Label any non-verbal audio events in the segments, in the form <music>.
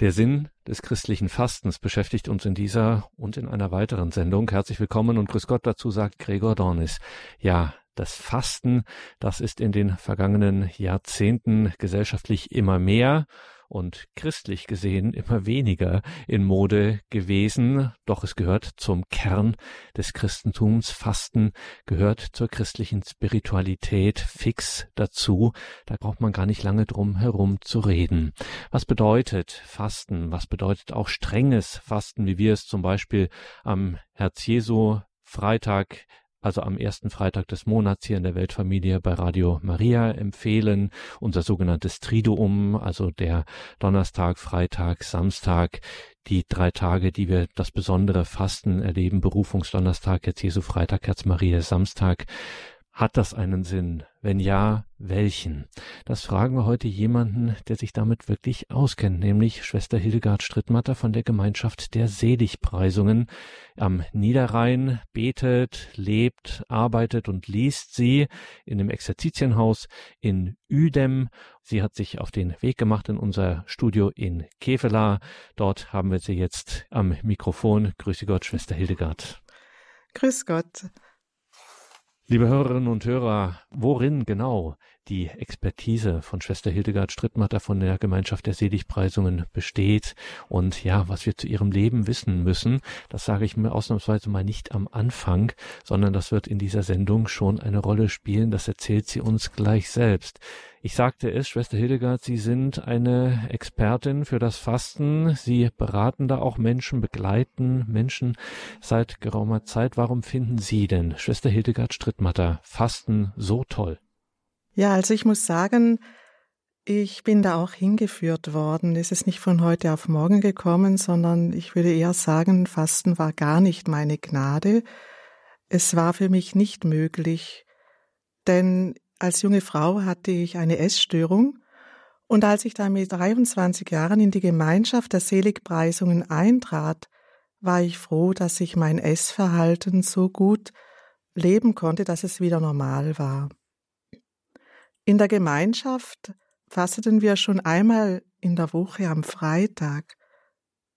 Der Sinn des christlichen Fastens beschäftigt uns in dieser und in einer weiteren Sendung. Herzlich willkommen und grüß Gott dazu sagt Gregor Dornis. Ja, das Fasten, das ist in den vergangenen Jahrzehnten gesellschaftlich immer mehr und christlich gesehen immer weniger in Mode gewesen, doch es gehört zum Kern des Christentums. Fasten gehört zur christlichen Spiritualität fix dazu. Da braucht man gar nicht lange drum herum zu reden. Was bedeutet Fasten? Was bedeutet auch strenges Fasten, wie wir es zum Beispiel am Herz Jesu Freitag also am ersten Freitag des Monats hier in der Weltfamilie bei Radio Maria empfehlen. Unser sogenanntes Triduum, also der Donnerstag, Freitag, Samstag, die drei Tage, die wir das besondere Fasten erleben, Berufungsdonnerstag, jetzt Jesu Freitag, Herz Maria, Samstag. Hat das einen Sinn? Wenn ja, welchen? Das fragen wir heute jemanden, der sich damit wirklich auskennt, nämlich Schwester Hildegard Strittmatter von der Gemeinschaft der Seligpreisungen. Am Niederrhein betet, lebt, arbeitet und liest sie in dem Exerzitienhaus in Uedem. Sie hat sich auf den Weg gemacht in unser Studio in Kevela. Dort haben wir sie jetzt am Mikrofon. Grüße Gott, Schwester Hildegard. Grüß Gott. Liebe Hörerinnen und Hörer, worin genau die Expertise von Schwester Hildegard Strittmatter von der Gemeinschaft der Seligpreisungen besteht und ja, was wir zu ihrem Leben wissen müssen, das sage ich mir ausnahmsweise mal nicht am Anfang, sondern das wird in dieser Sendung schon eine Rolle spielen, das erzählt sie uns gleich selbst. Ich sagte es, Schwester Hildegard, Sie sind eine Expertin für das Fasten. Sie beraten da auch Menschen, begleiten Menschen seit geraumer Zeit. Warum finden Sie denn, Schwester Hildegard Strittmatter, Fasten so toll? Ja, also ich muss sagen, ich bin da auch hingeführt worden. Es ist nicht von heute auf morgen gekommen, sondern ich würde eher sagen, Fasten war gar nicht meine Gnade. Es war für mich nicht möglich, denn als junge Frau hatte ich eine Essstörung und als ich dann mit 23 Jahren in die Gemeinschaft der Seligpreisungen eintrat, war ich froh, dass ich mein Essverhalten so gut leben konnte, dass es wieder normal war. In der Gemeinschaft fasteten wir schon einmal in der Woche am Freitag,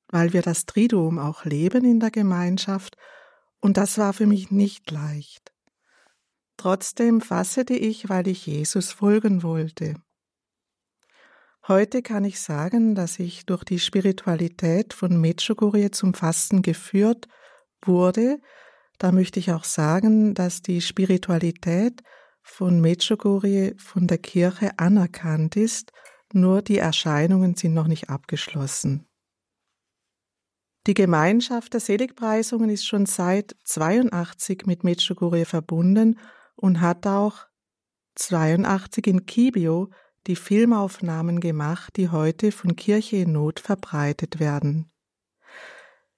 weil wir das Triduum auch leben in der Gemeinschaft, und das war für mich nicht leicht. Trotzdem fassete ich, weil ich Jesus folgen wollte. Heute kann ich sagen, dass ich durch die Spiritualität von Medjugorje zum Fasten geführt wurde. Da möchte ich auch sagen, dass die Spiritualität von Medjugorje von der Kirche anerkannt ist, nur die Erscheinungen sind noch nicht abgeschlossen. Die Gemeinschaft der Seligpreisungen ist schon seit 82 mit Medjugorje verbunden und hat auch 82 in Kibio die Filmaufnahmen gemacht, die heute von Kirche in Not verbreitet werden.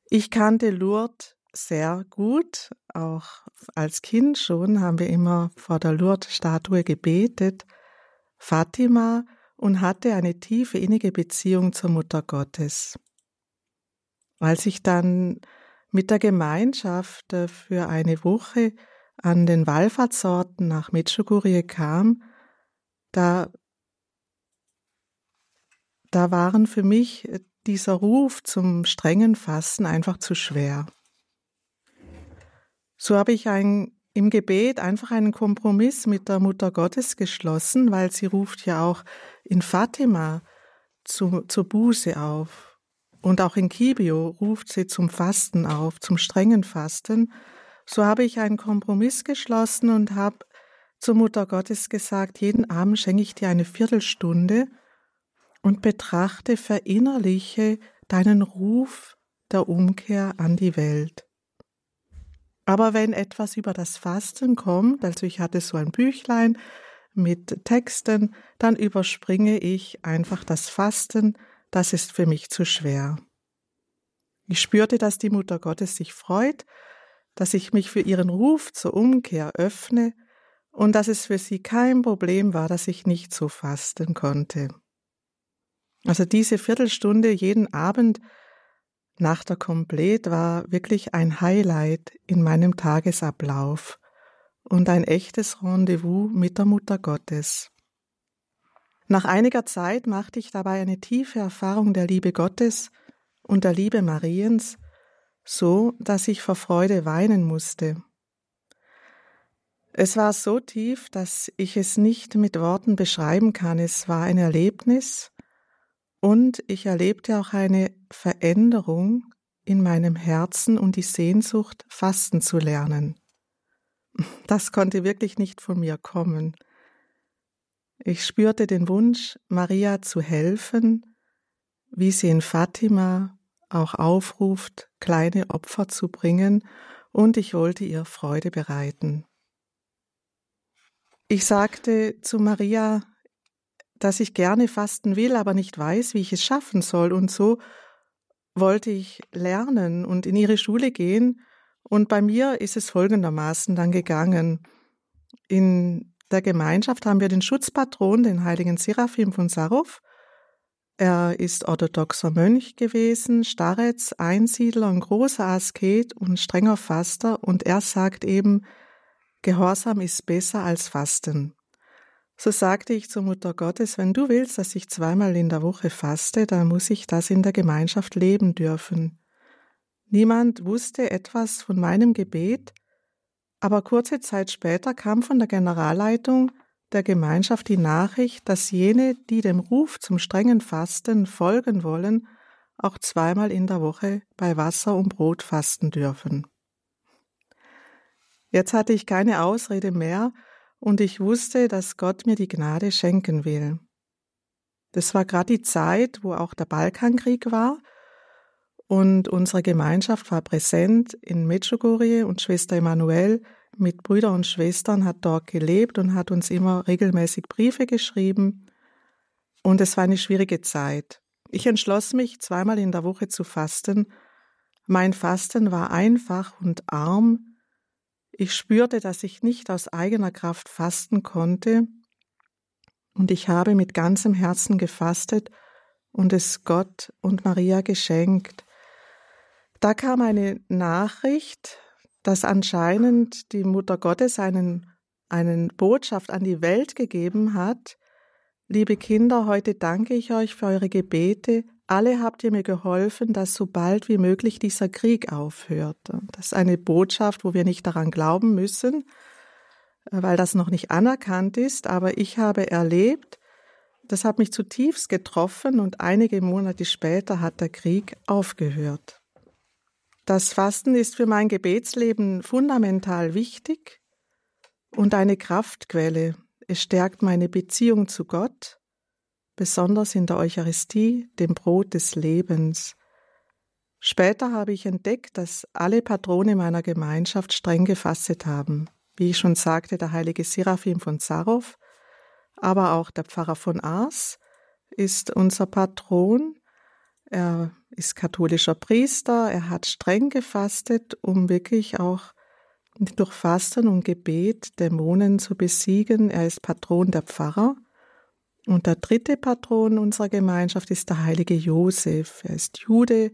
Ich kannte Lourdes sehr gut, auch als Kind schon haben wir immer vor der Lourdes-Statue gebetet, Fatima und hatte eine tiefe innige Beziehung zur Mutter Gottes. Als ich dann mit der Gemeinschaft äh, für eine Woche an den Wallfahrtsorten nach Medjugorje kam, da, da waren für mich dieser Ruf zum strengen Fasten einfach zu schwer. So habe ich ein, im Gebet einfach einen Kompromiss mit der Mutter Gottes geschlossen, weil sie ruft ja auch in Fatima zu, zur Buße auf. Und auch in Kibio ruft sie zum Fasten auf, zum strengen Fasten. So habe ich einen Kompromiss geschlossen und habe zur Mutter Gottes gesagt, jeden Abend schenke ich dir eine Viertelstunde und betrachte, verinnerliche deinen Ruf der Umkehr an die Welt. Aber wenn etwas über das Fasten kommt, also ich hatte so ein Büchlein mit Texten, dann überspringe ich einfach das Fasten, das ist für mich zu schwer. Ich spürte, dass die Mutter Gottes sich freut, dass ich mich für ihren Ruf zur Umkehr öffne und dass es für sie kein Problem war, dass ich nicht so fasten konnte. Also diese Viertelstunde jeden Abend nach der Komplett war wirklich ein Highlight in meinem Tagesablauf und ein echtes Rendezvous mit der Mutter Gottes. Nach einiger Zeit machte ich dabei eine tiefe Erfahrung der Liebe Gottes und der Liebe Mariens, so dass ich vor Freude weinen musste. Es war so tief, dass ich es nicht mit Worten beschreiben kann. Es war ein Erlebnis und ich erlebte auch eine Veränderung in meinem Herzen und die Sehnsucht, fasten zu lernen. Das konnte wirklich nicht von mir kommen. Ich spürte den Wunsch, Maria zu helfen, wie sie in Fatima auch aufruft, kleine Opfer zu bringen, und ich wollte ihr Freude bereiten. Ich sagte zu Maria, dass ich gerne fasten will, aber nicht weiß, wie ich es schaffen soll, und so wollte ich lernen und in ihre Schule gehen, und bei mir ist es folgendermaßen dann gegangen. In der Gemeinschaft haben wir den Schutzpatron, den heiligen Seraphim von Sarov. Er ist orthodoxer Mönch gewesen, Starets, Einsiedler, ein großer Asket und strenger Faster, und er sagt eben, Gehorsam ist besser als Fasten. So sagte ich zur Mutter Gottes, wenn du willst, dass ich zweimal in der Woche faste, dann muss ich das in der Gemeinschaft leben dürfen. Niemand wusste etwas von meinem Gebet, aber kurze Zeit später kam von der Generalleitung der Gemeinschaft die Nachricht, dass jene, die dem Ruf zum strengen Fasten folgen wollen, auch zweimal in der Woche bei Wasser und Brot fasten dürfen. Jetzt hatte ich keine Ausrede mehr und ich wusste, dass Gott mir die Gnade schenken will. Das war gerade die Zeit, wo auch der Balkankrieg war und unsere Gemeinschaft war präsent in Medjugorje und Schwester Emanuel mit Brüdern und Schwestern hat dort gelebt und hat uns immer regelmäßig Briefe geschrieben. Und es war eine schwierige Zeit. Ich entschloss mich, zweimal in der Woche zu fasten. Mein Fasten war einfach und arm, ich spürte, dass ich nicht aus eigener Kraft fasten konnte, und ich habe mit ganzem Herzen gefastet und es Gott und Maria geschenkt. Da kam eine Nachricht, dass anscheinend die Mutter Gottes einen, einen Botschaft an die Welt gegeben hat. Liebe Kinder, heute danke ich euch für eure Gebete, alle habt ihr mir geholfen, dass so bald wie möglich dieser Krieg aufhört. Das ist eine Botschaft, wo wir nicht daran glauben müssen, weil das noch nicht anerkannt ist, aber ich habe erlebt, das hat mich zutiefst getroffen und einige Monate später hat der Krieg aufgehört. Das Fasten ist für mein Gebetsleben fundamental wichtig und eine Kraftquelle. Es stärkt meine Beziehung zu Gott besonders in der Eucharistie, dem Brot des Lebens. Später habe ich entdeckt, dass alle Patrone meiner Gemeinschaft streng gefastet haben. Wie ich schon sagte, der heilige Seraphim von Sarov, aber auch der Pfarrer von Ars ist unser Patron. Er ist katholischer Priester, er hat streng gefastet, um wirklich auch durch Fasten und Gebet Dämonen zu besiegen. Er ist Patron der Pfarrer. Und der dritte Patron unserer Gemeinschaft ist der heilige Josef. Er ist Jude,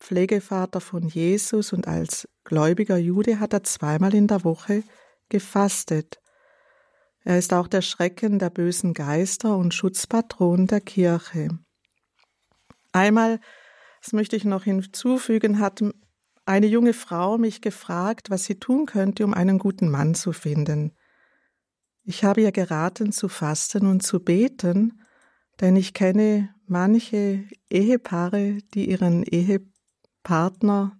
Pflegevater von Jesus und als gläubiger Jude hat er zweimal in der Woche gefastet. Er ist auch der Schrecken der bösen Geister und Schutzpatron der Kirche. Einmal, das möchte ich noch hinzufügen, hat eine junge Frau mich gefragt, was sie tun könnte, um einen guten Mann zu finden. Ich habe ihr geraten zu fasten und zu beten, denn ich kenne manche Ehepaare, die ihren Ehepartner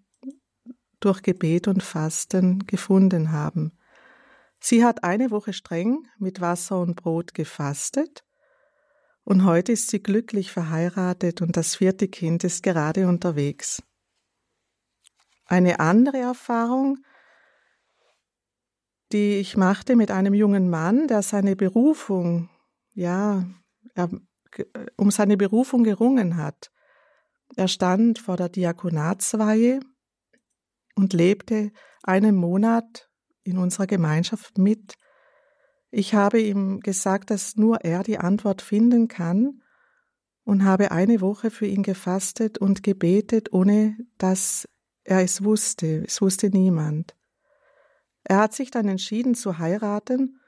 durch Gebet und Fasten gefunden haben. Sie hat eine Woche streng mit Wasser und Brot gefastet und heute ist sie glücklich verheiratet und das vierte Kind ist gerade unterwegs. Eine andere Erfahrung die ich machte mit einem jungen Mann, der seine Berufung, ja, er, um seine Berufung gerungen hat. Er stand vor der Diakonatsweihe und lebte einen Monat in unserer Gemeinschaft mit. Ich habe ihm gesagt, dass nur er die Antwort finden kann und habe eine Woche für ihn gefastet und gebetet, ohne dass er es wusste. Es wusste niemand. Er hat sich dann entschieden zu heiraten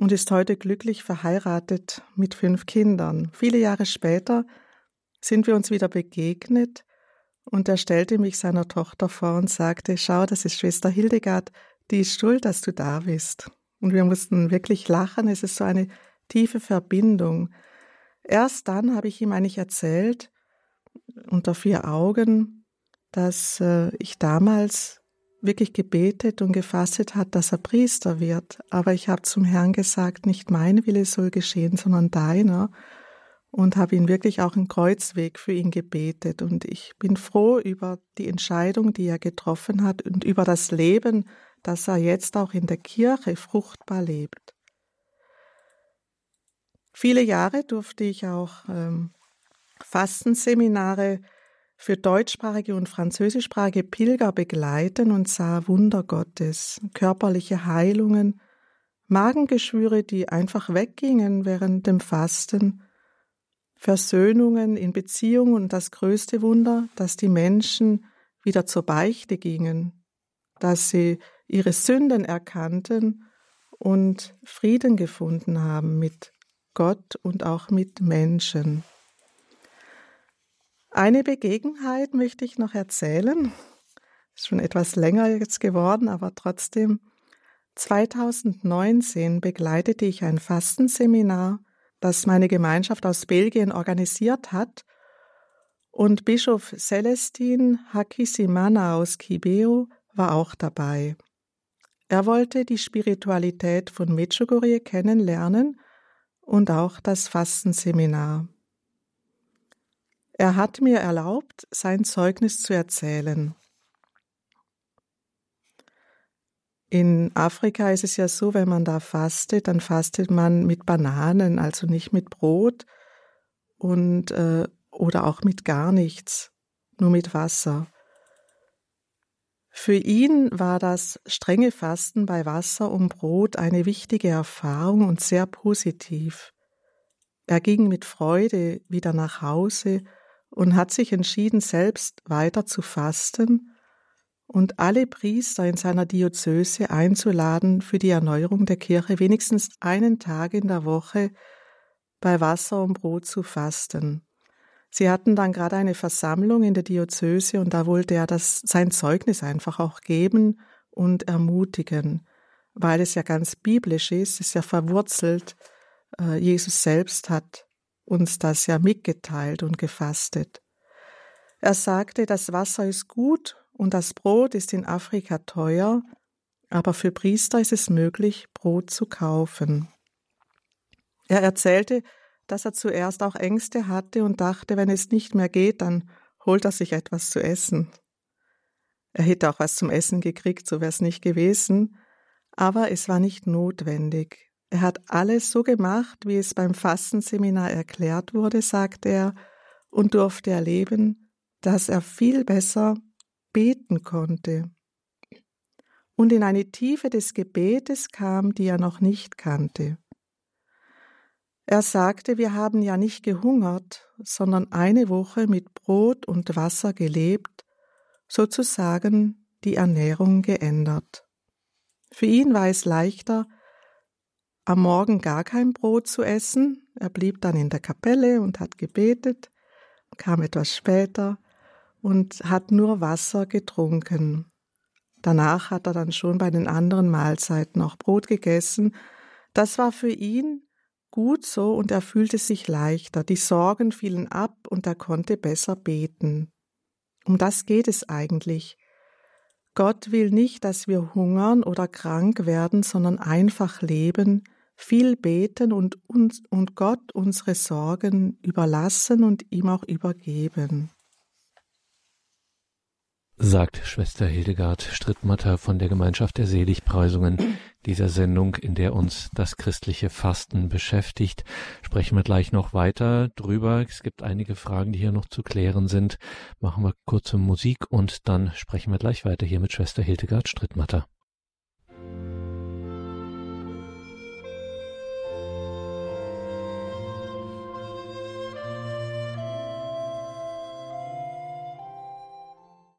und ist heute glücklich verheiratet mit fünf Kindern. Viele Jahre später sind wir uns wieder begegnet und er stellte mich seiner Tochter vor und sagte, schau, das ist Schwester Hildegard, die ist schuld, dass du da bist. Und wir mussten wirklich lachen, es ist so eine tiefe Verbindung. Erst dann habe ich ihm eigentlich erzählt, unter vier Augen, dass äh, ich damals wirklich gebetet und gefastet hat, dass er Priester wird. Aber ich habe zum Herrn gesagt, nicht mein Wille soll geschehen, sondern deiner. Und habe ihn wirklich auch einen Kreuzweg für ihn gebetet. Und ich bin froh über die Entscheidung, die er getroffen hat und über das Leben, das er jetzt auch in der Kirche fruchtbar lebt. Viele Jahre durfte ich auch ähm, Fastenseminare für deutschsprachige und französischsprachige Pilger begleiten und sah Wunder Gottes, körperliche Heilungen, Magengeschwüre, die einfach weggingen während dem Fasten, Versöhnungen in Beziehungen und das größte Wunder, dass die Menschen wieder zur Beichte gingen, dass sie ihre Sünden erkannten und Frieden gefunden haben mit Gott und auch mit Menschen. Eine Begebenheit möchte ich noch erzählen. Ist schon etwas länger jetzt geworden, aber trotzdem. 2019 begleitete ich ein Fastenseminar, das meine Gemeinschaft aus Belgien organisiert hat, und Bischof Celestin Hakisimana aus Kibeo war auch dabei. Er wollte die Spiritualität von Medjugorje kennenlernen und auch das Fastenseminar. Er hat mir erlaubt, sein Zeugnis zu erzählen. In Afrika ist es ja so, wenn man da fastet, dann fastet man mit Bananen, also nicht mit Brot und äh, oder auch mit gar nichts, nur mit Wasser. Für ihn war das strenge Fasten bei Wasser und Brot eine wichtige Erfahrung und sehr positiv. Er ging mit Freude wieder nach Hause und hat sich entschieden, selbst weiter zu fasten und alle Priester in seiner Diözese einzuladen, für die Erneuerung der Kirche wenigstens einen Tag in der Woche bei Wasser und Brot zu fasten. Sie hatten dann gerade eine Versammlung in der Diözese und da wollte er das, sein Zeugnis einfach auch geben und ermutigen, weil es ja ganz biblisch ist, es ist ja verwurzelt. Äh, Jesus selbst hat uns das ja mitgeteilt und gefastet. Er sagte, das Wasser ist gut und das Brot ist in Afrika teuer, aber für Priester ist es möglich, Brot zu kaufen. Er erzählte, dass er zuerst auch Ängste hatte und dachte, wenn es nicht mehr geht, dann holt er sich etwas zu essen. Er hätte auch was zum Essen gekriegt, so wäre es nicht gewesen, aber es war nicht notwendig. Er hat alles so gemacht, wie es beim Fastenseminar erklärt wurde, sagt er, und durfte erleben, dass er viel besser beten konnte und in eine Tiefe des Gebetes kam, die er noch nicht kannte. Er sagte, wir haben ja nicht gehungert, sondern eine Woche mit Brot und Wasser gelebt, sozusagen die Ernährung geändert. Für ihn war es leichter, am Morgen gar kein Brot zu essen. Er blieb dann in der Kapelle und hat gebetet, kam etwas später und hat nur Wasser getrunken. Danach hat er dann schon bei den anderen Mahlzeiten noch Brot gegessen. Das war für ihn gut so und er fühlte sich leichter, die Sorgen fielen ab und er konnte besser beten. Um das geht es eigentlich. Gott will nicht, dass wir hungern oder krank werden, sondern einfach leben, viel beten und, uns, und Gott unsere Sorgen überlassen und ihm auch übergeben sagt Schwester Hildegard Strittmatter von der Gemeinschaft der Seligpreisungen dieser Sendung, in der uns das christliche Fasten beschäftigt. Sprechen wir gleich noch weiter drüber. Es gibt einige Fragen, die hier noch zu klären sind. Machen wir kurze Musik und dann sprechen wir gleich weiter hier mit Schwester Hildegard Strittmatter.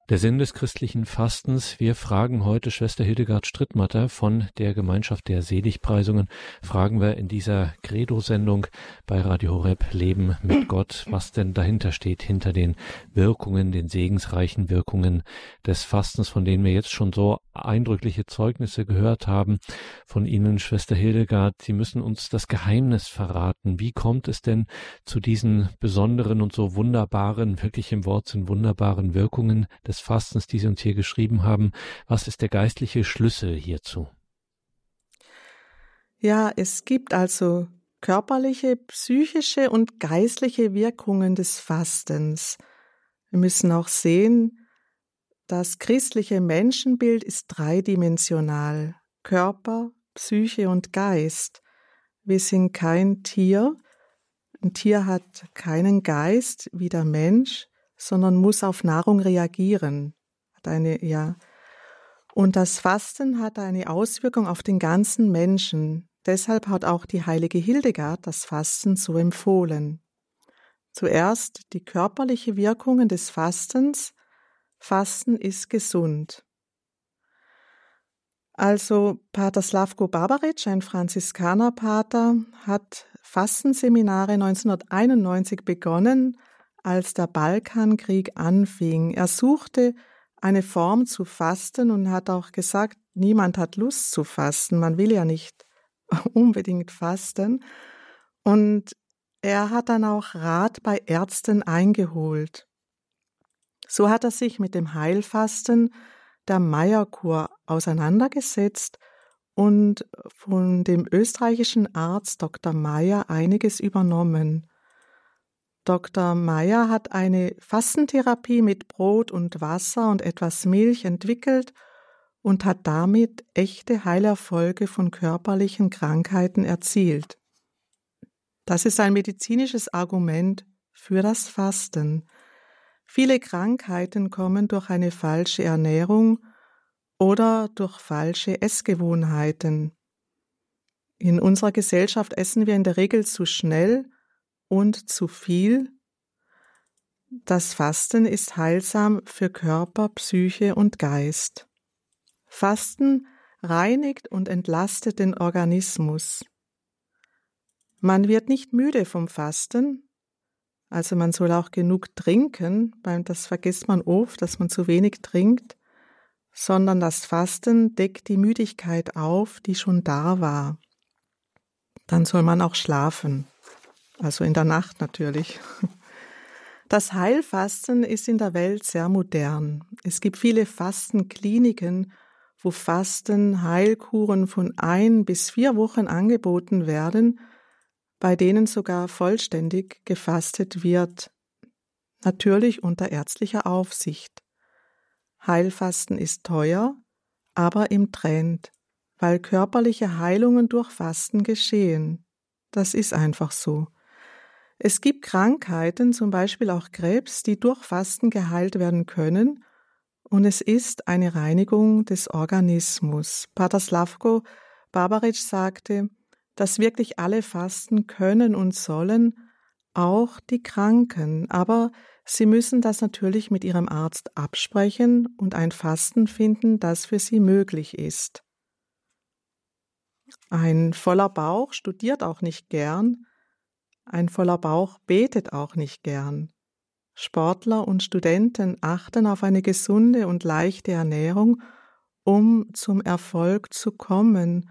Der Sinn des christlichen Fastens. Wir fragen heute Schwester Hildegard Strittmatter von der Gemeinschaft der Seligpreisungen. Fragen wir in dieser Credo-Sendung bei Radio Horeb Leben mit Gott, was denn dahinter steht, hinter den Wirkungen, den segensreichen Wirkungen des Fastens, von denen wir jetzt schon so eindrückliche Zeugnisse gehört haben. Von Ihnen, Schwester Hildegard, Sie müssen uns das Geheimnis verraten. Wie kommt es denn zu diesen besonderen und so wunderbaren, wirklich im Wort sind wunderbaren Wirkungen des des Fastens, die Sie uns hier geschrieben haben. Was ist der geistliche Schlüssel hierzu? Ja, es gibt also körperliche, psychische und geistliche Wirkungen des Fastens. Wir müssen auch sehen, das christliche Menschenbild ist dreidimensional. Körper, Psyche und Geist. Wir sind kein Tier. Ein Tier hat keinen Geist wie der Mensch sondern muss auf Nahrung reagieren. Hat eine, ja. Und das Fasten hat eine Auswirkung auf den ganzen Menschen. Deshalb hat auch die heilige Hildegard das Fasten so empfohlen. Zuerst die körperliche Wirkungen des Fastens. Fasten ist gesund. Also Pater Slavko Barbaric, ein Franziskanerpater, hat Fastenseminare 1991 begonnen als der Balkankrieg anfing. Er suchte eine Form zu fasten und hat auch gesagt, niemand hat Lust zu fasten, man will ja nicht <laughs> unbedingt fasten. Und er hat dann auch Rat bei Ärzten eingeholt. So hat er sich mit dem Heilfasten der Meierkur auseinandergesetzt und von dem österreichischen Arzt Dr. Meyer einiges übernommen. Dr. Meyer hat eine Fastentherapie mit Brot und Wasser und etwas Milch entwickelt und hat damit echte Heilerfolge von körperlichen Krankheiten erzielt. Das ist ein medizinisches Argument für das Fasten. Viele Krankheiten kommen durch eine falsche Ernährung oder durch falsche Essgewohnheiten. In unserer Gesellschaft essen wir in der Regel zu schnell und zu viel. Das Fasten ist heilsam für Körper, Psyche und Geist. Fasten reinigt und entlastet den Organismus. Man wird nicht müde vom Fasten, also man soll auch genug trinken, weil das vergisst man oft, dass man zu wenig trinkt, sondern das Fasten deckt die Müdigkeit auf, die schon da war. Dann soll man auch schlafen also in der Nacht natürlich. <laughs> Das Heilfasten ist in der Welt sehr modern. Es gibt viele Fastenkliniken, wo Fasten, Heilkuren von ein bis vier Wochen angeboten werden, bei denen sogar vollständig gefastet wird, natürlich unter ärztlicher Aufsicht. Heilfasten ist teuer, aber im Trend, weil körperliche Heilungen durch Fasten geschehen. Das ist einfach so. Es gibt Krankheiten, zum Beispiel auch Krebs, die durch Fasten geheilt werden können, und es ist eine Reinigung des Organismus. Pater Slavko Barbaric sagte, dass wirklich alle fasten können und sollen, auch die Kranken, aber sie müssen das natürlich mit ihrem Arzt absprechen und ein Fasten finden, das für sie möglich ist. Ein voller Bauch studiert auch nicht gern, ein voller Bauch betet auch nicht gern. Sportler und Studenten achten auf eine gesunde und leichte Ernährung, um zum Erfolg zu kommen.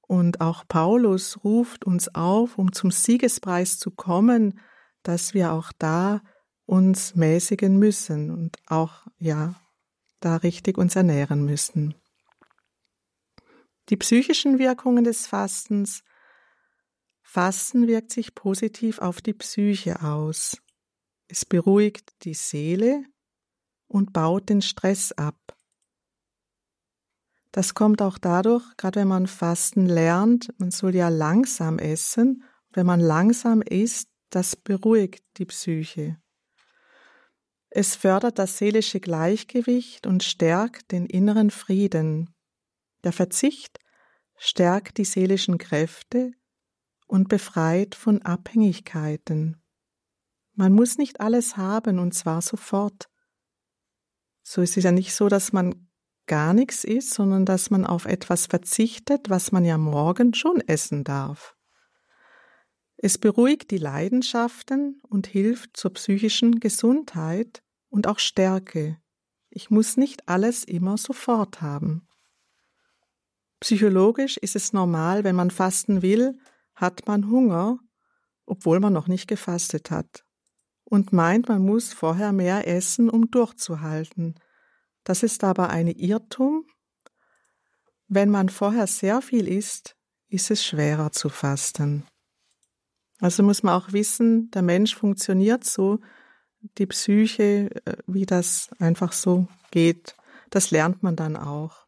Und auch Paulus ruft uns auf, um zum Siegespreis zu kommen, dass wir auch da uns mäßigen müssen und auch, ja, da richtig uns ernähren müssen. Die psychischen Wirkungen des Fastens Fasten wirkt sich positiv auf die Psyche aus. Es beruhigt die Seele und baut den Stress ab. Das kommt auch dadurch, gerade wenn man Fasten lernt, man soll ja langsam essen. Wenn man langsam isst, das beruhigt die Psyche. Es fördert das seelische Gleichgewicht und stärkt den inneren Frieden. Der Verzicht stärkt die seelischen Kräfte und befreit von Abhängigkeiten. Man muss nicht alles haben und zwar sofort. So ist es ja nicht so, dass man gar nichts isst, sondern dass man auf etwas verzichtet, was man ja morgen schon essen darf. Es beruhigt die Leidenschaften und hilft zur psychischen Gesundheit und auch Stärke. Ich muss nicht alles immer sofort haben. Psychologisch ist es normal, wenn man fasten will, hat man Hunger, obwohl man noch nicht gefastet hat, und meint, man muss vorher mehr essen, um durchzuhalten. Das ist aber ein Irrtum. Wenn man vorher sehr viel isst, ist es schwerer zu fasten. Also muss man auch wissen, der Mensch funktioniert so, die Psyche, äh, wie das einfach so geht, das lernt man dann auch.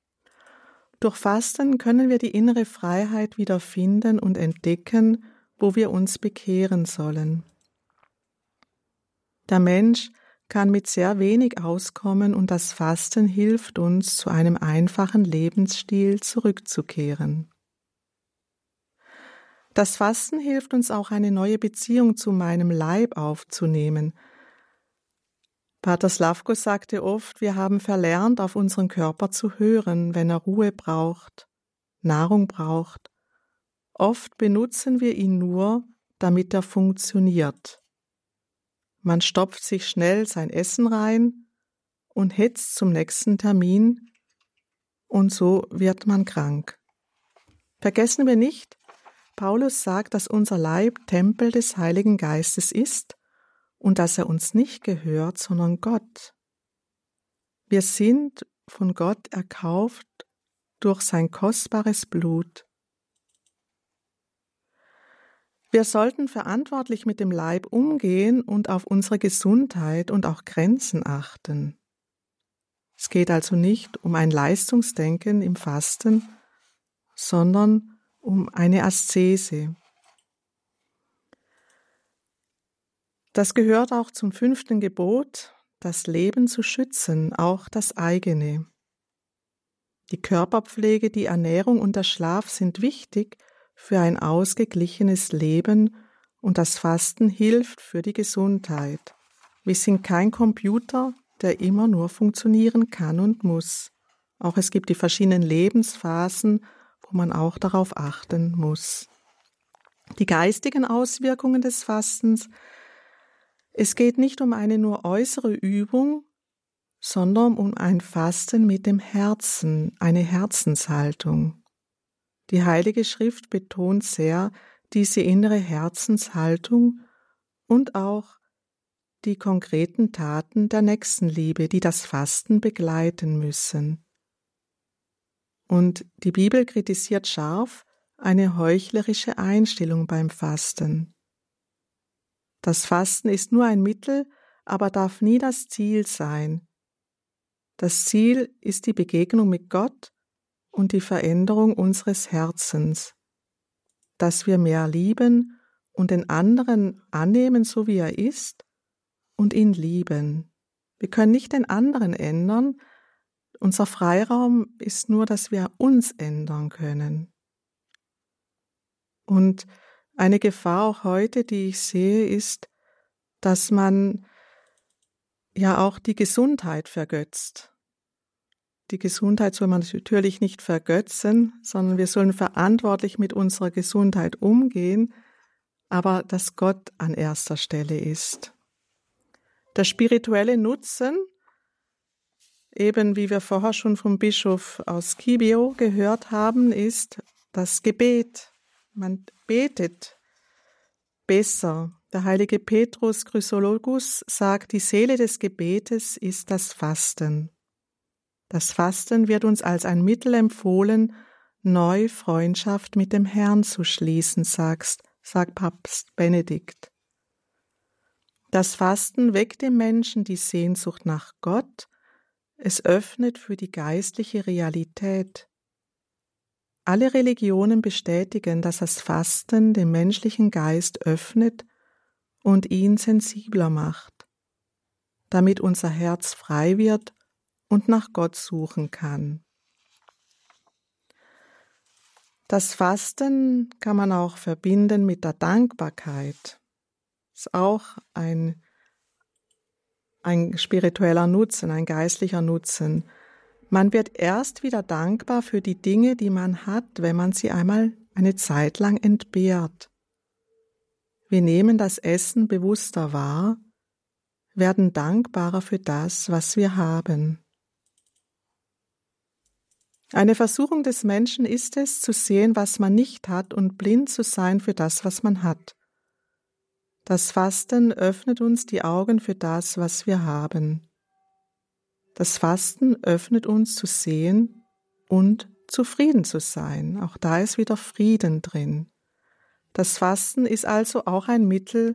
Durch Fasten können wir die innere Freiheit wieder finden und entdecken, wo wir uns bekehren sollen. Der Mensch kann mit sehr wenig auskommen und das Fasten hilft uns, zu einem einfachen Lebensstil zurückzukehren. Das Fasten hilft uns auch eine neue Beziehung zu meinem Leib aufzunehmen. Pater Slavko sagte oft, wir haben verlernt, auf unseren Körper zu hören, wenn er Ruhe braucht, Nahrung braucht. Oft benutzen wir ihn nur, damit er funktioniert. Man stopft sich schnell sein Essen rein und hetzt zum nächsten Termin, und so wird man krank. Vergessen wir nicht, Paulus sagt, dass unser Leib Tempel des Heiligen Geistes ist und dass er uns nicht gehört, sondern Gott. Wir sind von Gott erkauft durch sein kostbares Blut. Wir sollten verantwortlich mit dem Leib umgehen und auf unsere Gesundheit und auch Grenzen achten. Es geht also nicht um ein Leistungsdenken im Fasten, sondern um eine Aszese. Das gehört auch zum fünften Gebot, das Leben zu schützen, auch das eigene. Die Körperpflege, die Ernährung und der Schlaf sind wichtig für ein ausgeglichenes Leben und das Fasten hilft für die Gesundheit. Wir sind kein Computer, der immer nur funktionieren kann und muss. Auch es gibt die verschiedenen Lebensphasen wo man auch darauf achten muss. Die geistigen Auswirkungen des Fastens. Es geht nicht um eine nur äußere Übung, sondern um ein Fasten mit dem Herzen, eine Herzenshaltung. Die Heilige Schrift betont sehr diese innere Herzenshaltung und auch die konkreten Taten der Nächstenliebe, die das Fasten begleiten müssen. Und die Bibel kritisiert scharf eine heuchlerische Einstellung beim Fasten. Das Fasten ist nur ein Mittel, aber darf nie das Ziel sein. Das Ziel ist die Begegnung mit Gott und die Veränderung unseres Herzens, dass wir mehr lieben und den anderen annehmen, so wie er ist, und ihn lieben. Wir können nicht den anderen ändern, unser Freiraum ist nur, dass wir uns ändern können. Und eine Gefahr auch heute, die ich sehe, ist, dass man ja auch die Gesundheit vergötzt. Die Gesundheit soll man natürlich nicht vergötzen, sondern wir sollen verantwortlich mit unserer Gesundheit umgehen, aber dass Gott an erster Stelle ist. Der spirituelle Nutzen eben wie wir vorher schon vom Bischof aus Kibio gehört haben, ist das Gebet. Man betet besser. Der heilige Petrus Chrysologus sagt, die Seele des Gebetes ist das Fasten. Das Fasten wird uns als ein Mittel empfohlen, neu Freundschaft mit dem Herrn zu schließen, sagst, sagt Papst Benedikt. Das Fasten weckt im Menschen die Sehnsucht nach Gott es öffnet für die geistliche Realität. Alle Religionen bestätigen, dass das Fasten den menschlichen Geist öffnet und ihn sensibler macht, damit unser Herz frei wird und nach Gott suchen kann. Das Fasten kann man auch verbinden mit der Dankbarkeit. Ist auch ein ein spiritueller Nutzen, ein geistlicher Nutzen. Man wird erst wieder dankbar für die Dinge, die man hat, wenn man sie einmal eine Zeit lang entbehrt. Wir nehmen das Essen bewusster wahr, werden dankbarer für das, was wir haben. Eine Versuchung des Menschen ist es, zu sehen, was man nicht hat und blind zu sein für das, was man hat. Das Fasten öffnet uns die Augen für das, was wir haben. Das Fasten öffnet uns zu sehen und zufrieden zu sein. Auch da ist wieder Frieden drin. Das Fasten ist also auch ein Mittel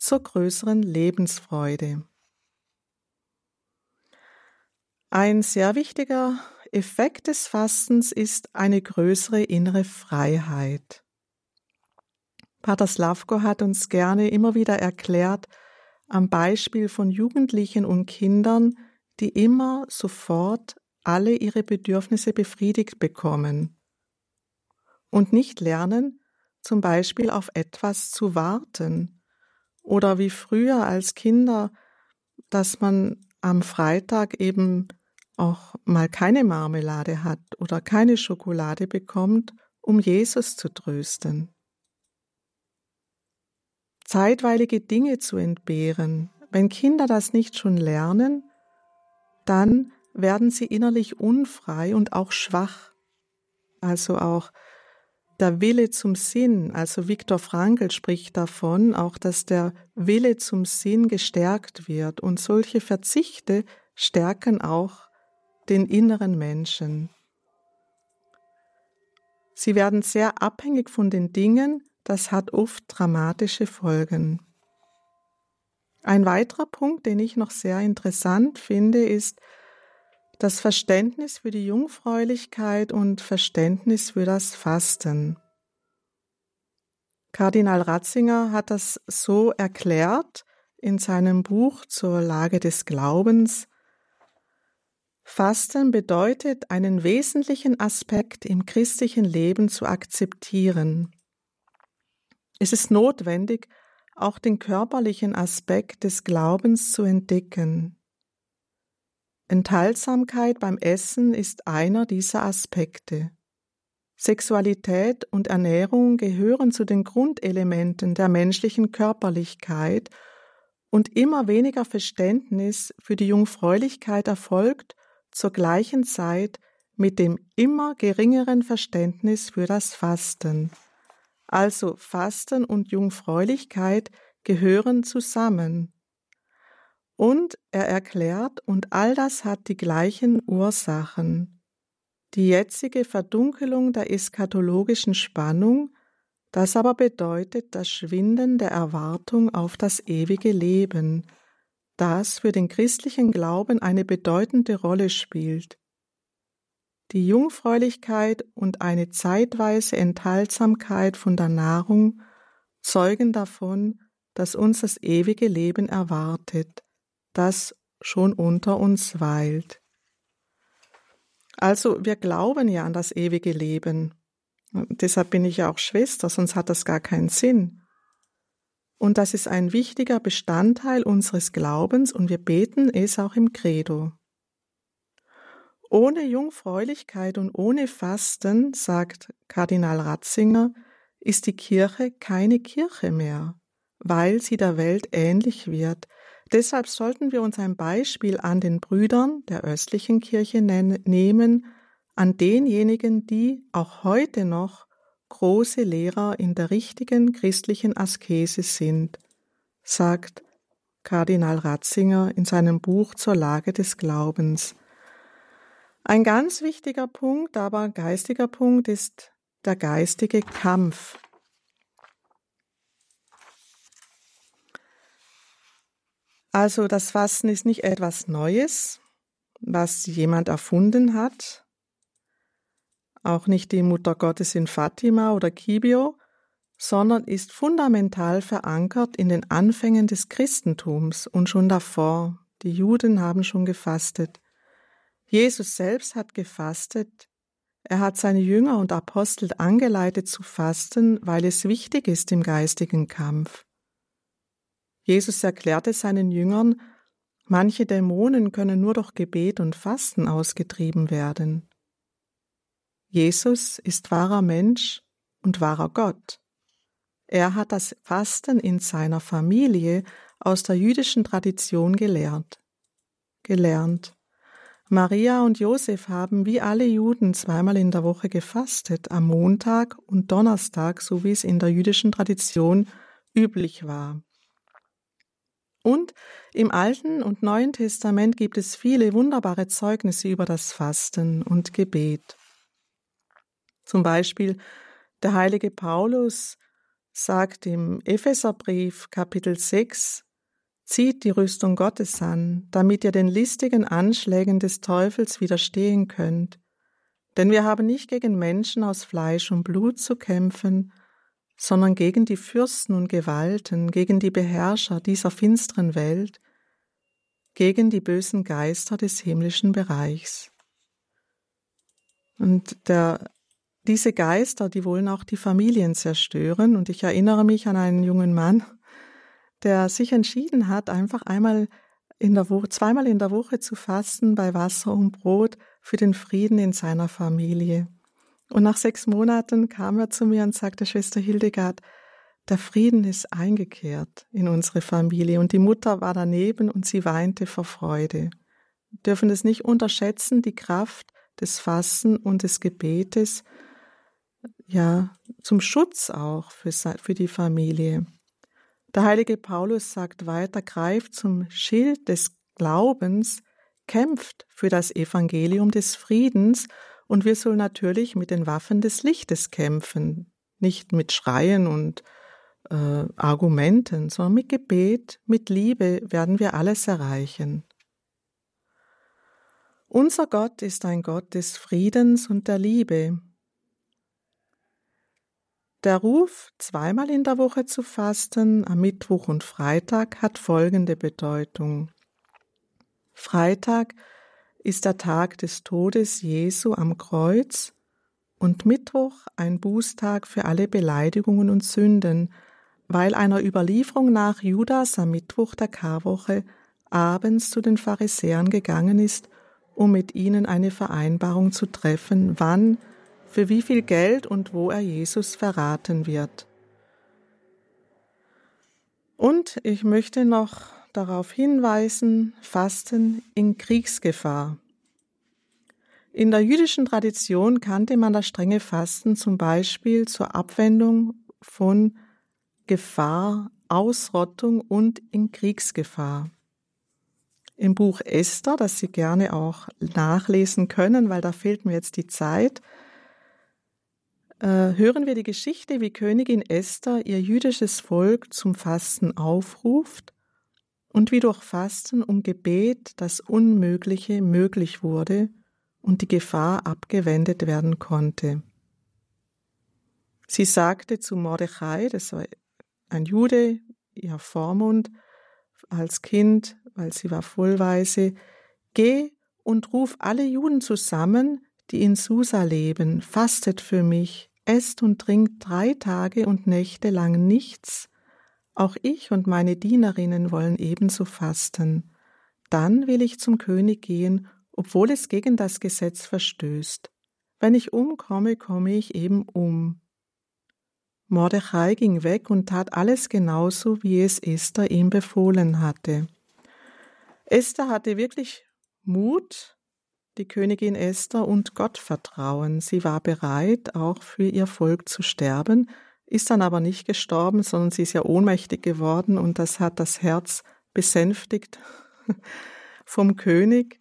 zur größeren Lebensfreude. Ein sehr wichtiger Effekt des Fastens ist eine größere innere Freiheit. Pater Slavko hat uns gerne immer wieder erklärt, am Beispiel von Jugendlichen und Kindern, die immer sofort alle ihre Bedürfnisse befriedigt bekommen und nicht lernen, zum Beispiel auf etwas zu warten oder wie früher als Kinder, dass man am Freitag eben auch mal keine Marmelade hat oder keine Schokolade bekommt, um Jesus zu trösten. Zeitweilige Dinge zu entbehren. Wenn Kinder das nicht schon lernen, dann werden sie innerlich unfrei und auch schwach. Also auch der Wille zum Sinn, also Viktor Frankl spricht davon, auch dass der Wille zum Sinn gestärkt wird und solche Verzichte stärken auch den inneren Menschen. Sie werden sehr abhängig von den Dingen, das hat oft dramatische Folgen. Ein weiterer Punkt, den ich noch sehr interessant finde, ist das Verständnis für die Jungfräulichkeit und Verständnis für das Fasten. Kardinal Ratzinger hat das so erklärt in seinem Buch zur Lage des Glaubens, Fasten bedeutet, einen wesentlichen Aspekt im christlichen Leben zu akzeptieren. Es ist notwendig, auch den körperlichen Aspekt des Glaubens zu entdecken. Enthaltsamkeit beim Essen ist einer dieser Aspekte. Sexualität und Ernährung gehören zu den Grundelementen der menschlichen Körperlichkeit und immer weniger Verständnis für die Jungfräulichkeit erfolgt zur gleichen Zeit mit dem immer geringeren Verständnis für das Fasten. Also Fasten und Jungfräulichkeit gehören zusammen. Und er erklärt, und all das hat die gleichen Ursachen. Die jetzige Verdunkelung der eschatologischen Spannung, das aber bedeutet das Schwinden der Erwartung auf das ewige Leben, das für den christlichen Glauben eine bedeutende Rolle spielt. Die Jungfräulichkeit und eine zeitweise Enthaltsamkeit von der Nahrung zeugen davon, dass uns das ewige Leben erwartet, das schon unter uns weilt. Also wir glauben ja an das ewige Leben. Deshalb bin ich ja auch Schwester, sonst hat das gar keinen Sinn. Und das ist ein wichtiger Bestandteil unseres Glaubens und wir beten es auch im Credo. Ohne Jungfräulichkeit und ohne Fasten, sagt Kardinal Ratzinger, ist die Kirche keine Kirche mehr, weil sie der Welt ähnlich wird. Deshalb sollten wir uns ein Beispiel an den Brüdern der östlichen Kirche nehmen, an denjenigen, die auch heute noch große Lehrer in der richtigen christlichen Askese sind, sagt Kardinal Ratzinger in seinem Buch zur Lage des Glaubens. Ein ganz wichtiger Punkt, aber geistiger Punkt ist der geistige Kampf. Also das Fasten ist nicht etwas Neues, was jemand erfunden hat, auch nicht die Mutter Gottes in Fatima oder Kibio, sondern ist fundamental verankert in den Anfängen des Christentums und schon davor. Die Juden haben schon gefastet. Jesus selbst hat gefastet. Er hat seine Jünger und Apostel angeleitet zu fasten, weil es wichtig ist im geistigen Kampf. Jesus erklärte seinen Jüngern, Manche Dämonen können nur durch Gebet und Fasten ausgetrieben werden. Jesus ist wahrer Mensch und wahrer Gott. Er hat das Fasten in seiner Familie aus der jüdischen Tradition gelehrt. Gelernt. Maria und Josef haben wie alle Juden zweimal in der Woche gefastet, am Montag und Donnerstag, so wie es in der jüdischen Tradition üblich war. Und im Alten und Neuen Testament gibt es viele wunderbare Zeugnisse über das Fasten und Gebet. Zum Beispiel der heilige Paulus sagt im Epheserbrief Kapitel 6, Zieht die Rüstung Gottes an, damit ihr den listigen Anschlägen des Teufels widerstehen könnt. Denn wir haben nicht gegen Menschen aus Fleisch und Blut zu kämpfen, sondern gegen die Fürsten und Gewalten, gegen die Beherrscher dieser finsteren Welt, gegen die bösen Geister des himmlischen Bereichs. Und der diese Geister, die wollen auch die Familien zerstören. Und ich erinnere mich an einen jungen Mann, der sich entschieden hat, einfach einmal in der Woche, zweimal in der Woche zu fasten bei Wasser und Brot für den Frieden in seiner Familie. Und nach sechs Monaten kam er zu mir und sagte, Schwester Hildegard, der Frieden ist eingekehrt in unsere Familie. Und die Mutter war daneben und sie weinte vor Freude. Wir dürfen es nicht unterschätzen, die Kraft des Fasten und des Gebetes, ja, zum Schutz auch für, für die Familie. Der heilige Paulus sagt weiter, greift zum Schild des Glaubens, kämpft für das Evangelium des Friedens und wir sollen natürlich mit den Waffen des Lichtes kämpfen, nicht mit Schreien und äh, Argumenten, sondern mit Gebet, mit Liebe werden wir alles erreichen. Unser Gott ist ein Gott des Friedens und der Liebe. Der Ruf, zweimal in der Woche zu fasten, am Mittwoch und Freitag, hat folgende Bedeutung. Freitag ist der Tag des Todes Jesu am Kreuz und Mittwoch ein Bußtag für alle Beleidigungen und Sünden, weil einer Überlieferung nach Judas am Mittwoch der Karwoche abends zu den Pharisäern gegangen ist, um mit ihnen eine Vereinbarung zu treffen, wann für wie viel Geld und wo er Jesus verraten wird. Und ich möchte noch darauf hinweisen, Fasten in Kriegsgefahr. In der jüdischen Tradition kannte man das strenge Fasten zum Beispiel zur Abwendung von Gefahr, Ausrottung und in Kriegsgefahr. Im Buch Esther, das Sie gerne auch nachlesen können, weil da fehlt mir jetzt die Zeit, hören wir die Geschichte, wie Königin Esther ihr jüdisches Volk zum Fasten aufruft und wie durch Fasten um Gebet das Unmögliche möglich wurde und die Gefahr abgewendet werden konnte. Sie sagte zu Mordechai, das war ein Jude, ihr Vormund, als Kind, weil sie war vollweise, geh und ruf alle Juden zusammen, die in Susa leben, fastet für mich, esst und trinkt drei Tage und Nächte lang nichts, auch ich und meine Dienerinnen wollen ebenso fasten. Dann will ich zum König gehen, obwohl es gegen das Gesetz verstößt. Wenn ich umkomme, komme ich eben um. Mordechai ging weg und tat alles genauso, wie es Esther ihm befohlen hatte. Esther hatte wirklich Mut, die Königin Esther und Gottvertrauen. Sie war bereit, auch für ihr Volk zu sterben, ist dann aber nicht gestorben, sondern sie ist ja ohnmächtig geworden und das hat das Herz besänftigt <laughs> vom König.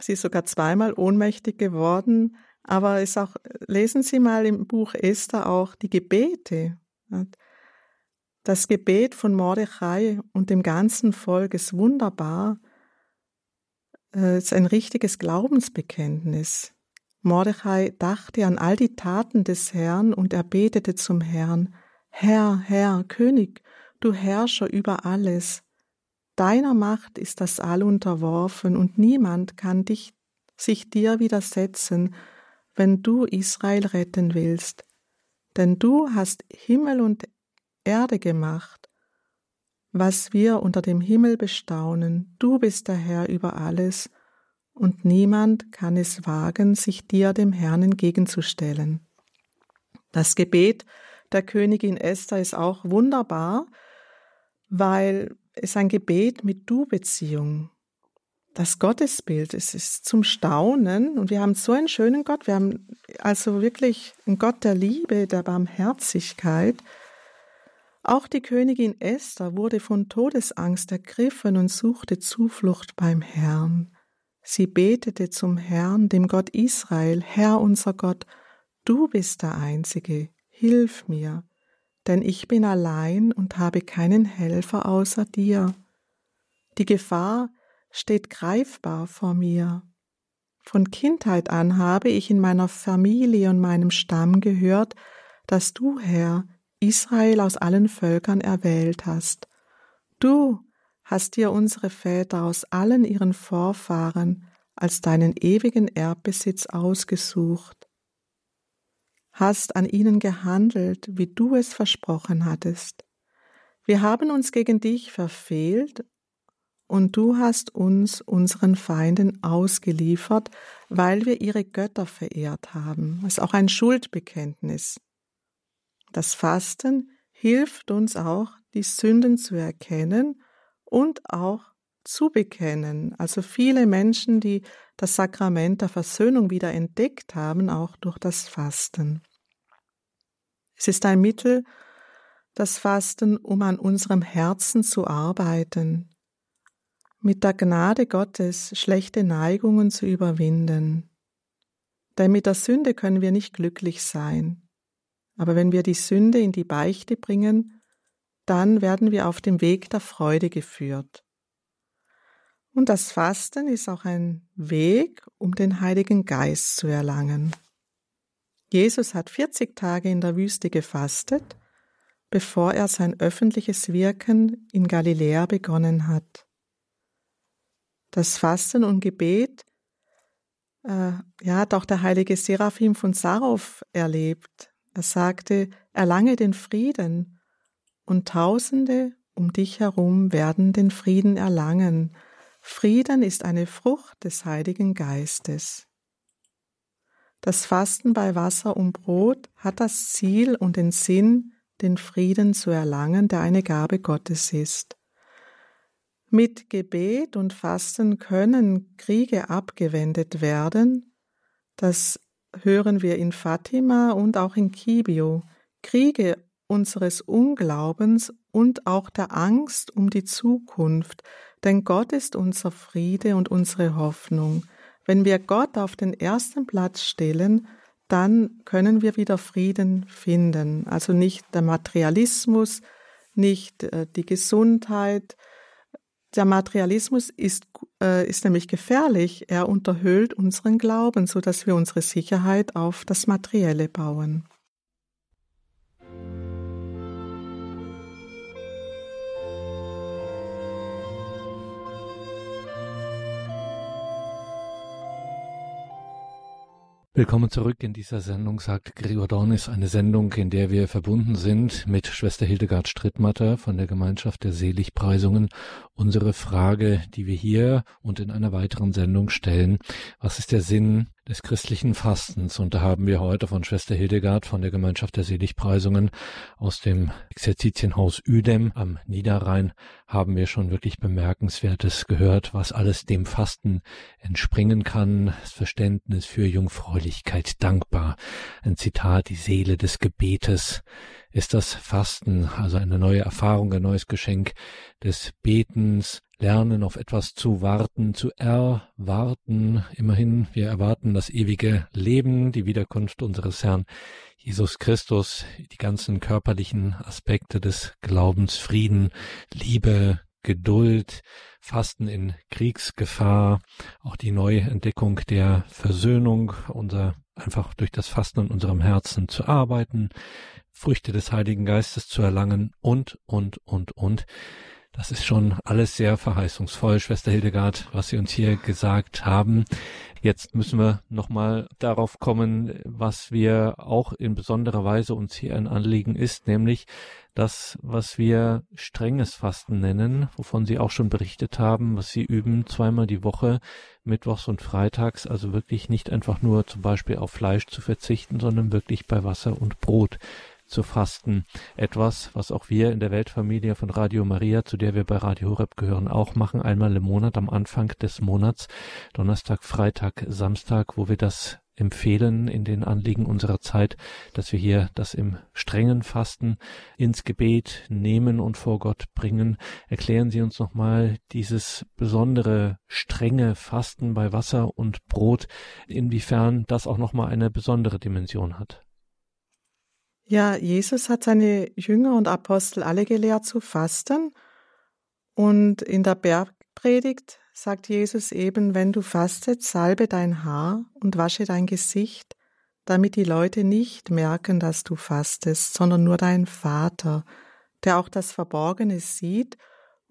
Sie ist sogar zweimal ohnmächtig geworden, aber es auch, lesen Sie mal im Buch Esther auch die Gebete. Das Gebet von Mordechai und dem ganzen Volk ist wunderbar äh, ist ein richtiges Glaubensbekenntnis. Mordechai dachte an all die Taten des Herrn und er betete zum Herrn, Herr, Herr, König, du Herrscher über alles. Deiner Macht ist das All unterworfen und niemand kann dich, sich dir widersetzen, wenn du Israel retten willst. Denn du hast Himmel und Erde gemacht was wir unter dem Himmel bestaunen. Du bist der Herr über alles, und niemand kann es wagen, sich dir, dem Herrn, entgegenzustellen. Das Gebet der Königin Esther ist auch wunderbar, weil es ein Gebet mit Du-Beziehung. Das Gottesbild, es ist zum Staunen und wir haben so einen schönen Gott. Wir haben also wirklich einen Gott der Liebe, der Barmherzigkeit. Auch die Königin Esther wurde von Todesangst ergriffen und suchte Zuflucht beim Herrn. Sie betete zum Herrn, dem Gott Israel, Herr unser Gott, du bist der Einzige, hilf mir, denn ich bin allein und habe keinen Helfer außer dir. Die Gefahr steht greifbar vor mir. Von Kindheit an habe ich in meiner Familie und meinem Stamm gehört, dass du, Herr, Israel aus allen Völkern erwählt hast. Du hast dir unsere Väter aus allen ihren Vorfahren als deinen ewigen Erbbesitz ausgesucht hast an ihnen gehandelt, wie du es versprochen hattest. Wir haben uns gegen dich verfehlt und du hast uns unseren Feinden ausgeliefert, weil wir ihre Götter verehrt haben. Das ist auch ein Schuldbekenntnis. Das Fasten hilft uns auch, die Sünden zu erkennen und auch zu bekennen. Also viele Menschen, die das Sakrament der Versöhnung wieder entdeckt haben, auch durch das Fasten. Es ist ein Mittel, das Fasten, um an unserem Herzen zu arbeiten, mit der Gnade Gottes schlechte Neigungen zu überwinden. Denn mit der Sünde können wir nicht glücklich sein. Aber wenn wir die Sünde in die Beichte bringen, dann werden wir auf dem Weg der Freude geführt. Und das Fasten ist auch ein Weg, um den Heiligen Geist zu erlangen. Jesus hat 40 Tage in der Wüste gefastet, bevor er sein öffentliches Wirken in Galiläa begonnen hat. Das Fasten und Gebet äh, ja, hat auch der heilige Seraphim von Sarov erlebt. Er sagte, erlange den Frieden und Tausende um dich herum werden den Frieden erlangen. Frieden ist eine Frucht des Heiligen Geistes. Das Fasten bei Wasser und Brot hat das Ziel und den Sinn, den Frieden zu erlangen, der eine Gabe Gottes ist. Mit Gebet und Fasten können Kriege abgewendet werden. Das hören wir in Fatima und auch in Kibio. Kriege unseres Unglaubens und auch der Angst um die Zukunft, denn Gott ist unser Friede und unsere Hoffnung. Wenn wir Gott auf den ersten Platz stellen, dann können wir wieder Frieden finden. Also nicht der Materialismus, nicht äh, die Gesundheit. Der Materialismus ist, äh, ist nämlich gefährlich. Er unterhöhlt unseren Glauben, so dass wir unsere Sicherheit auf das Materielle bauen. Willkommen zurück in dieser Sendung, sagt Gregor Dornis, eine Sendung, in der wir verbunden sind mit Schwester Hildegard Strittmatter von der Gemeinschaft der Seligpreisungen. Unsere Frage, die wir hier und in einer weiteren Sendung stellen, was ist der Sinn des christlichen Fastens. Und da haben wir heute von Schwester Hildegard von der Gemeinschaft der Seligpreisungen aus dem Exerzitienhaus Üdem am Niederrhein haben wir schon wirklich Bemerkenswertes gehört, was alles dem Fasten entspringen kann. Das Verständnis für Jungfräulichkeit dankbar. Ein Zitat, die Seele des Gebetes ist das Fasten, also eine neue Erfahrung, ein neues Geschenk des Betens, lernen, auf etwas zu warten, zu erwarten. Immerhin, wir erwarten das ewige Leben, die Wiederkunft unseres Herrn Jesus Christus, die ganzen körperlichen Aspekte des Glaubens, Frieden, Liebe, Geduld, Fasten in Kriegsgefahr, auch die Neuentdeckung der Versöhnung, unser einfach durch das Fasten in unserem Herzen zu arbeiten, Früchte des Heiligen Geistes zu erlangen und, und, und, und. Das ist schon alles sehr verheißungsvoll, Schwester Hildegard, was Sie uns hier gesagt haben. Jetzt müssen wir nochmal darauf kommen, was wir auch in besonderer Weise uns hier ein Anliegen ist, nämlich das, was wir strenges Fasten nennen, wovon Sie auch schon berichtet haben, was Sie üben zweimal die Woche, mittwochs und freitags, also wirklich nicht einfach nur zum Beispiel auf Fleisch zu verzichten, sondern wirklich bei Wasser und Brot zu fasten. Etwas, was auch wir in der Weltfamilie von Radio Maria, zu der wir bei Radio Horeb gehören, auch machen, einmal im Monat am Anfang des Monats, Donnerstag, Freitag, Samstag, wo wir das empfehlen in den Anliegen unserer Zeit, dass wir hier das im strengen Fasten ins Gebet nehmen und vor Gott bringen. Erklären Sie uns nochmal dieses besondere strenge Fasten bei Wasser und Brot, inwiefern das auch nochmal eine besondere Dimension hat. Ja, Jesus hat seine Jünger und Apostel alle gelehrt zu fasten. Und in der Bergpredigt sagt Jesus eben, wenn du fastet, salbe dein Haar und wasche dein Gesicht, damit die Leute nicht merken, dass du fastest, sondern nur dein Vater, der auch das Verborgene sieht,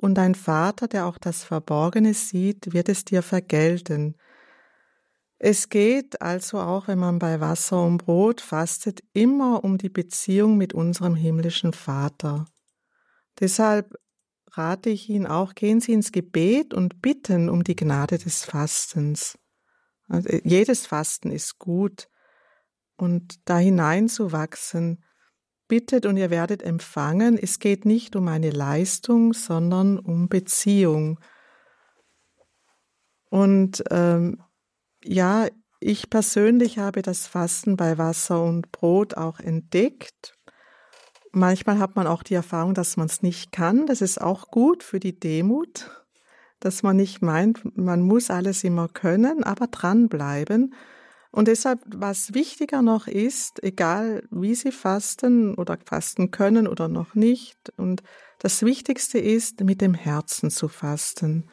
und dein Vater, der auch das Verborgene sieht, wird es dir vergelten. Es geht also auch, wenn man bei Wasser und Brot fastet, immer um die Beziehung mit unserem himmlischen Vater. Deshalb rate ich Ihnen auch, gehen Sie ins Gebet und bitten um die Gnade des Fastens. Also jedes Fasten ist gut und da hineinzuwachsen, bittet und ihr werdet empfangen. Es geht nicht um eine Leistung, sondern um Beziehung. Und ähm, ja, ich persönlich habe das Fasten bei Wasser und Brot auch entdeckt. Manchmal hat man auch die Erfahrung, dass man es nicht kann. Das ist auch gut für die Demut, dass man nicht meint, man muss alles immer können, aber dranbleiben. Und deshalb, was wichtiger noch ist, egal wie Sie fasten oder fasten können oder noch nicht, und das Wichtigste ist, mit dem Herzen zu fasten.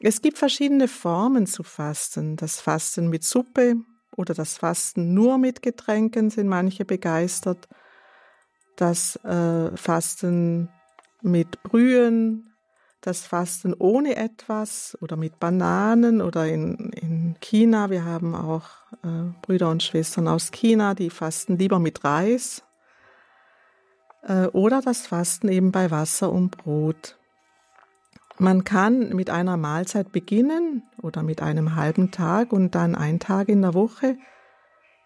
Es gibt verschiedene Formen zu fasten. Das Fasten mit Suppe oder das Fasten nur mit Getränken sind manche begeistert. Das äh, Fasten mit Brühen, das Fasten ohne etwas oder mit Bananen oder in, in China. Wir haben auch äh, Brüder und Schwestern aus China, die fasten lieber mit Reis. Äh, oder das Fasten eben bei Wasser und Brot. Man kann mit einer Mahlzeit beginnen oder mit einem halben Tag und dann ein Tag in der Woche.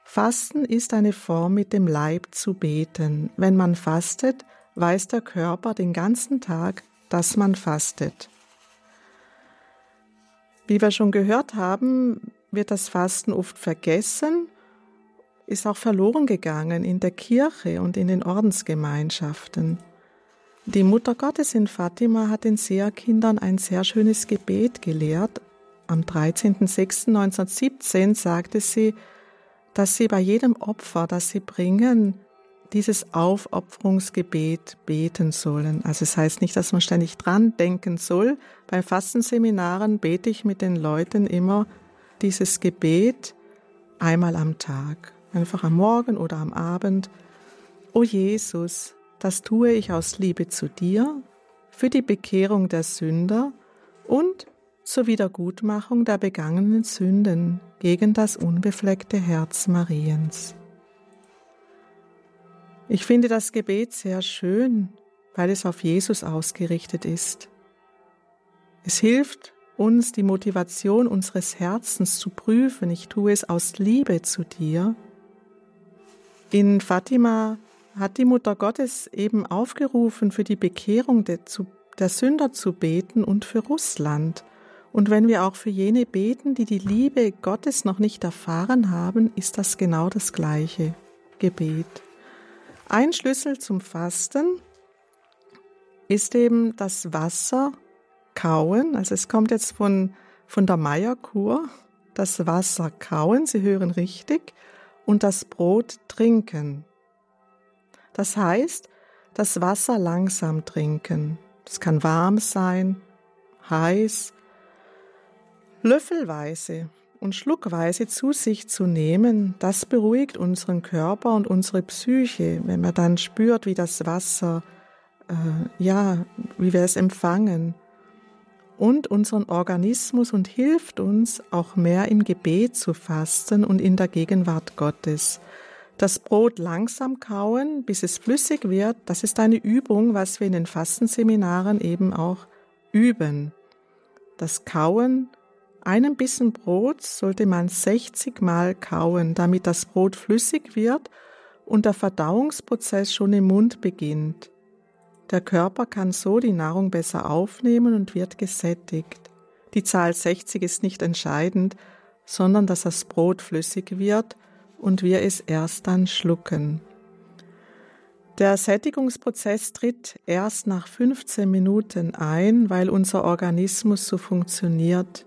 Fasten ist eine Form, mit dem Leib zu beten. Wenn man fastet, weiß der Körper den ganzen Tag, dass man fastet. Wie wir schon gehört haben, wird das Fasten oft vergessen, ist auch verloren gegangen in der Kirche und in den Ordensgemeinschaften. Die Mutter Gottes in Fatima hat den Seherkindern ein sehr schönes Gebet gelehrt. Am 13.06.1917 sagte sie, dass sie bei jedem Opfer, das sie bringen, dieses Aufopferungsgebet beten sollen. Also es heißt nicht, dass man ständig dran denken soll. Bei Fastenseminaren bete ich mit den Leuten immer dieses Gebet einmal am Tag, einfach am Morgen oder am Abend. O Jesus, das tue ich aus Liebe zu dir, für die Bekehrung der Sünder und zur Wiedergutmachung der begangenen Sünden gegen das unbefleckte Herz Mariens. Ich finde das Gebet sehr schön, weil es auf Jesus ausgerichtet ist. Es hilft uns, die Motivation unseres Herzens zu prüfen. Ich tue es aus Liebe zu dir. In Fatima hat die Mutter Gottes eben aufgerufen, für die Bekehrung der, der Sünder zu beten und für Russland. Und wenn wir auch für jene beten, die die Liebe Gottes noch nicht erfahren haben, ist das genau das gleiche Gebet. Ein Schlüssel zum Fasten ist eben das Wasser kauen. Also es kommt jetzt von, von der Meierkur. Das Wasser kauen, Sie hören richtig, und das Brot trinken. Das heißt, das Wasser langsam trinken. Es kann warm sein, heiß, löffelweise und schluckweise zu sich zu nehmen, das beruhigt unseren Körper und unsere Psyche, wenn man dann spürt, wie das Wasser äh, ja, wie wir es empfangen und unseren Organismus und hilft uns auch mehr im Gebet zu fasten und in der Gegenwart Gottes. Das Brot langsam kauen, bis es flüssig wird, das ist eine Übung, was wir in den Fastenseminaren eben auch üben. Das Kauen, einen Bissen Brot sollte man 60 Mal kauen, damit das Brot flüssig wird und der Verdauungsprozess schon im Mund beginnt. Der Körper kann so die Nahrung besser aufnehmen und wird gesättigt. Die Zahl 60 ist nicht entscheidend, sondern dass das Brot flüssig wird und wir es erst dann schlucken. Der Sättigungsprozess tritt erst nach 15 Minuten ein, weil unser Organismus so funktioniert.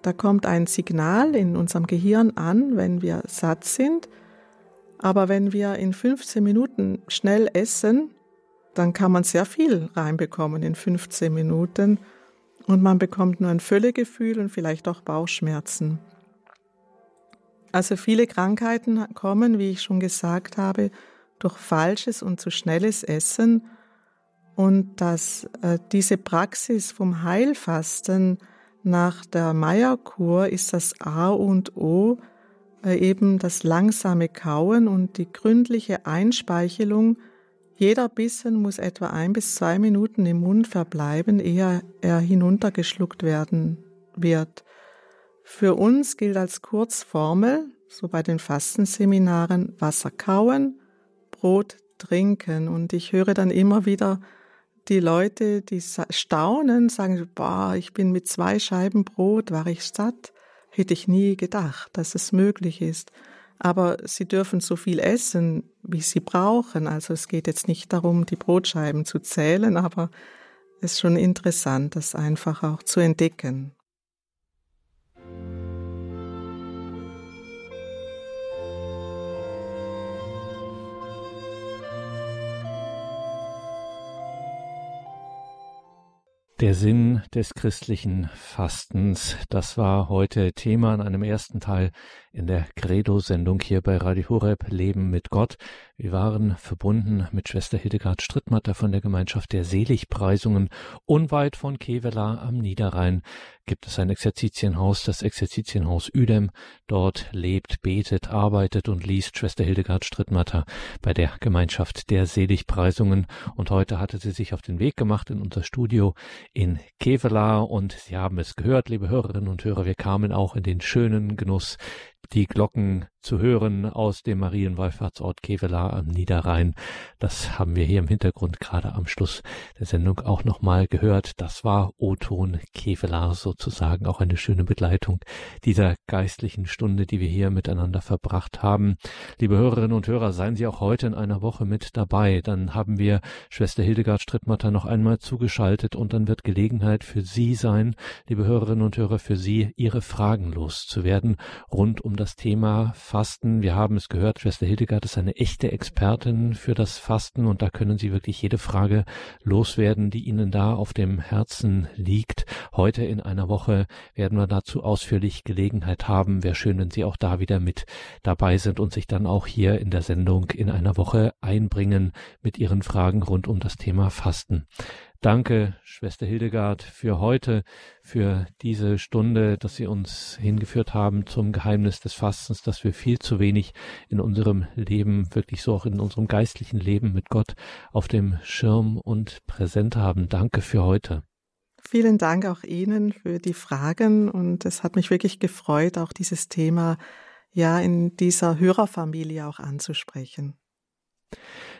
Da kommt ein Signal in unserem Gehirn an, wenn wir satt sind, aber wenn wir in 15 Minuten schnell essen, dann kann man sehr viel reinbekommen in 15 Minuten und man bekommt nur ein Völlegefühl und vielleicht auch Bauchschmerzen. Also viele Krankheiten kommen, wie ich schon gesagt habe, durch falsches und zu schnelles Essen und dass äh, diese Praxis vom Heilfasten nach der Meierkur ist das A und O äh, eben das langsame Kauen und die gründliche Einspeichelung. Jeder Bissen muss etwa ein bis zwei Minuten im Mund verbleiben, ehe er hinuntergeschluckt werden wird. Für uns gilt als Kurzformel, so bei den Fastenseminaren, Wasser kauen, Brot trinken. Und ich höre dann immer wieder die Leute, die staunen, sagen, boah, ich bin mit zwei Scheiben Brot, war ich satt. Hätte ich nie gedacht, dass es möglich ist. Aber sie dürfen so viel essen, wie sie brauchen. Also es geht jetzt nicht darum, die Brotscheiben zu zählen, aber es ist schon interessant, das einfach auch zu entdecken. Der Sinn des christlichen Fastens, das war heute Thema in einem ersten Teil in der Credo-Sendung hier bei Radio Horeb Leben mit Gott. Wir waren verbunden mit Schwester Hildegard Strittmatter von der Gemeinschaft der Seligpreisungen. Unweit von Kevela am Niederrhein gibt es ein Exerzitienhaus, das Exerzitienhaus Üdem. Dort lebt, betet, arbeitet und liest Schwester Hildegard Strittmatter bei der Gemeinschaft der Seligpreisungen. Und heute hatte sie sich auf den Weg gemacht in unser Studio in Kevela und Sie haben es gehört, liebe Hörerinnen und Hörer, wir kamen auch in den schönen Genuss die Glocken zu hören aus dem Marienwallfahrtsort Kevela am Niederrhein. Das haben wir hier im Hintergrund gerade am Schluss der Sendung auch nochmal gehört. Das war O-Ton Kevela sozusagen auch eine schöne Begleitung dieser geistlichen Stunde, die wir hier miteinander verbracht haben. Liebe Hörerinnen und Hörer, seien Sie auch heute in einer Woche mit dabei. Dann haben wir Schwester Hildegard Strittmatter noch einmal zugeschaltet und dann wird Gelegenheit für Sie sein, liebe Hörerinnen und Hörer, für Sie Ihre Fragen loszuwerden rund um das Thema Fasten. Wir haben es gehört, Schwester Hildegard ist eine echte Expertin für das Fasten und da können Sie wirklich jede Frage loswerden, die Ihnen da auf dem Herzen liegt. Heute in einer Woche werden wir dazu ausführlich Gelegenheit haben. Wäre schön, wenn Sie auch da wieder mit dabei sind und sich dann auch hier in der Sendung in einer Woche einbringen mit Ihren Fragen rund um das Thema Fasten. Danke, Schwester Hildegard, für heute, für diese Stunde, dass Sie uns hingeführt haben zum Geheimnis des Fastens, dass wir viel zu wenig in unserem Leben, wirklich so auch in unserem geistlichen Leben mit Gott auf dem Schirm und präsent haben. Danke für heute. Vielen Dank auch Ihnen für die Fragen und es hat mich wirklich gefreut, auch dieses Thema ja in dieser Hörerfamilie auch anzusprechen.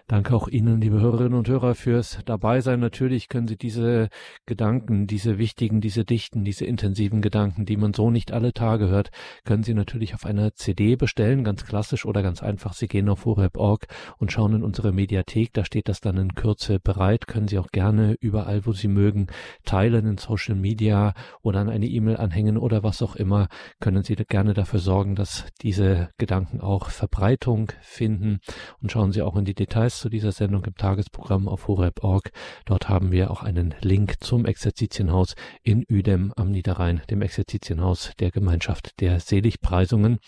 Danke auch Ihnen, liebe Hörerinnen und Hörer, fürs Dabeisein. Natürlich können Sie diese Gedanken, diese wichtigen, diese dichten, diese intensiven Gedanken, die man so nicht alle Tage hört, können Sie natürlich auf einer CD bestellen, ganz klassisch oder ganz einfach. Sie gehen auf horeb.org und schauen in unsere Mediathek. Da steht das dann in Kürze bereit. Können Sie auch gerne überall, wo Sie mögen, teilen in Social Media oder an eine E-Mail anhängen oder was auch immer. Können Sie gerne dafür sorgen, dass diese Gedanken auch Verbreitung finden und schauen Sie auch in die Details zu dieser Sendung im Tagesprogramm auf horeb.org. Dort haben wir auch einen Link zum Exerzitienhaus in Üdem am Niederrhein, dem Exerzitienhaus der Gemeinschaft der Seligpreisungen.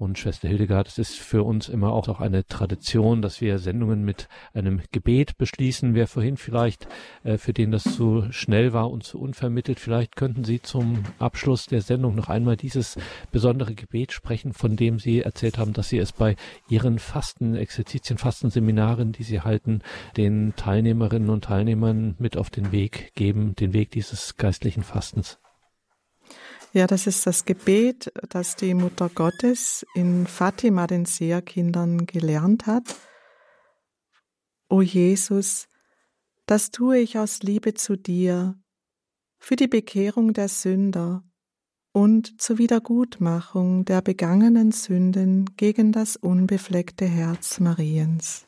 Und Schwester Hildegard, es ist für uns immer auch noch eine Tradition, dass wir Sendungen mit einem Gebet beschließen. Wer vorhin vielleicht, äh, für den das zu schnell war und zu unvermittelt, vielleicht könnten Sie zum Abschluss der Sendung noch einmal dieses besondere Gebet sprechen, von dem Sie erzählt haben, dass Sie es bei Ihren Fasten, Exerzitien, Fastenseminaren, die Sie halten, den Teilnehmerinnen und Teilnehmern mit auf den Weg geben, den Weg dieses geistlichen Fastens. Ja, das ist das Gebet, das die Mutter Gottes in Fatima den Seherkindern gelernt hat. O Jesus, das tue ich aus Liebe zu dir, für die Bekehrung der Sünder und zur Wiedergutmachung der begangenen Sünden gegen das unbefleckte Herz Mariens.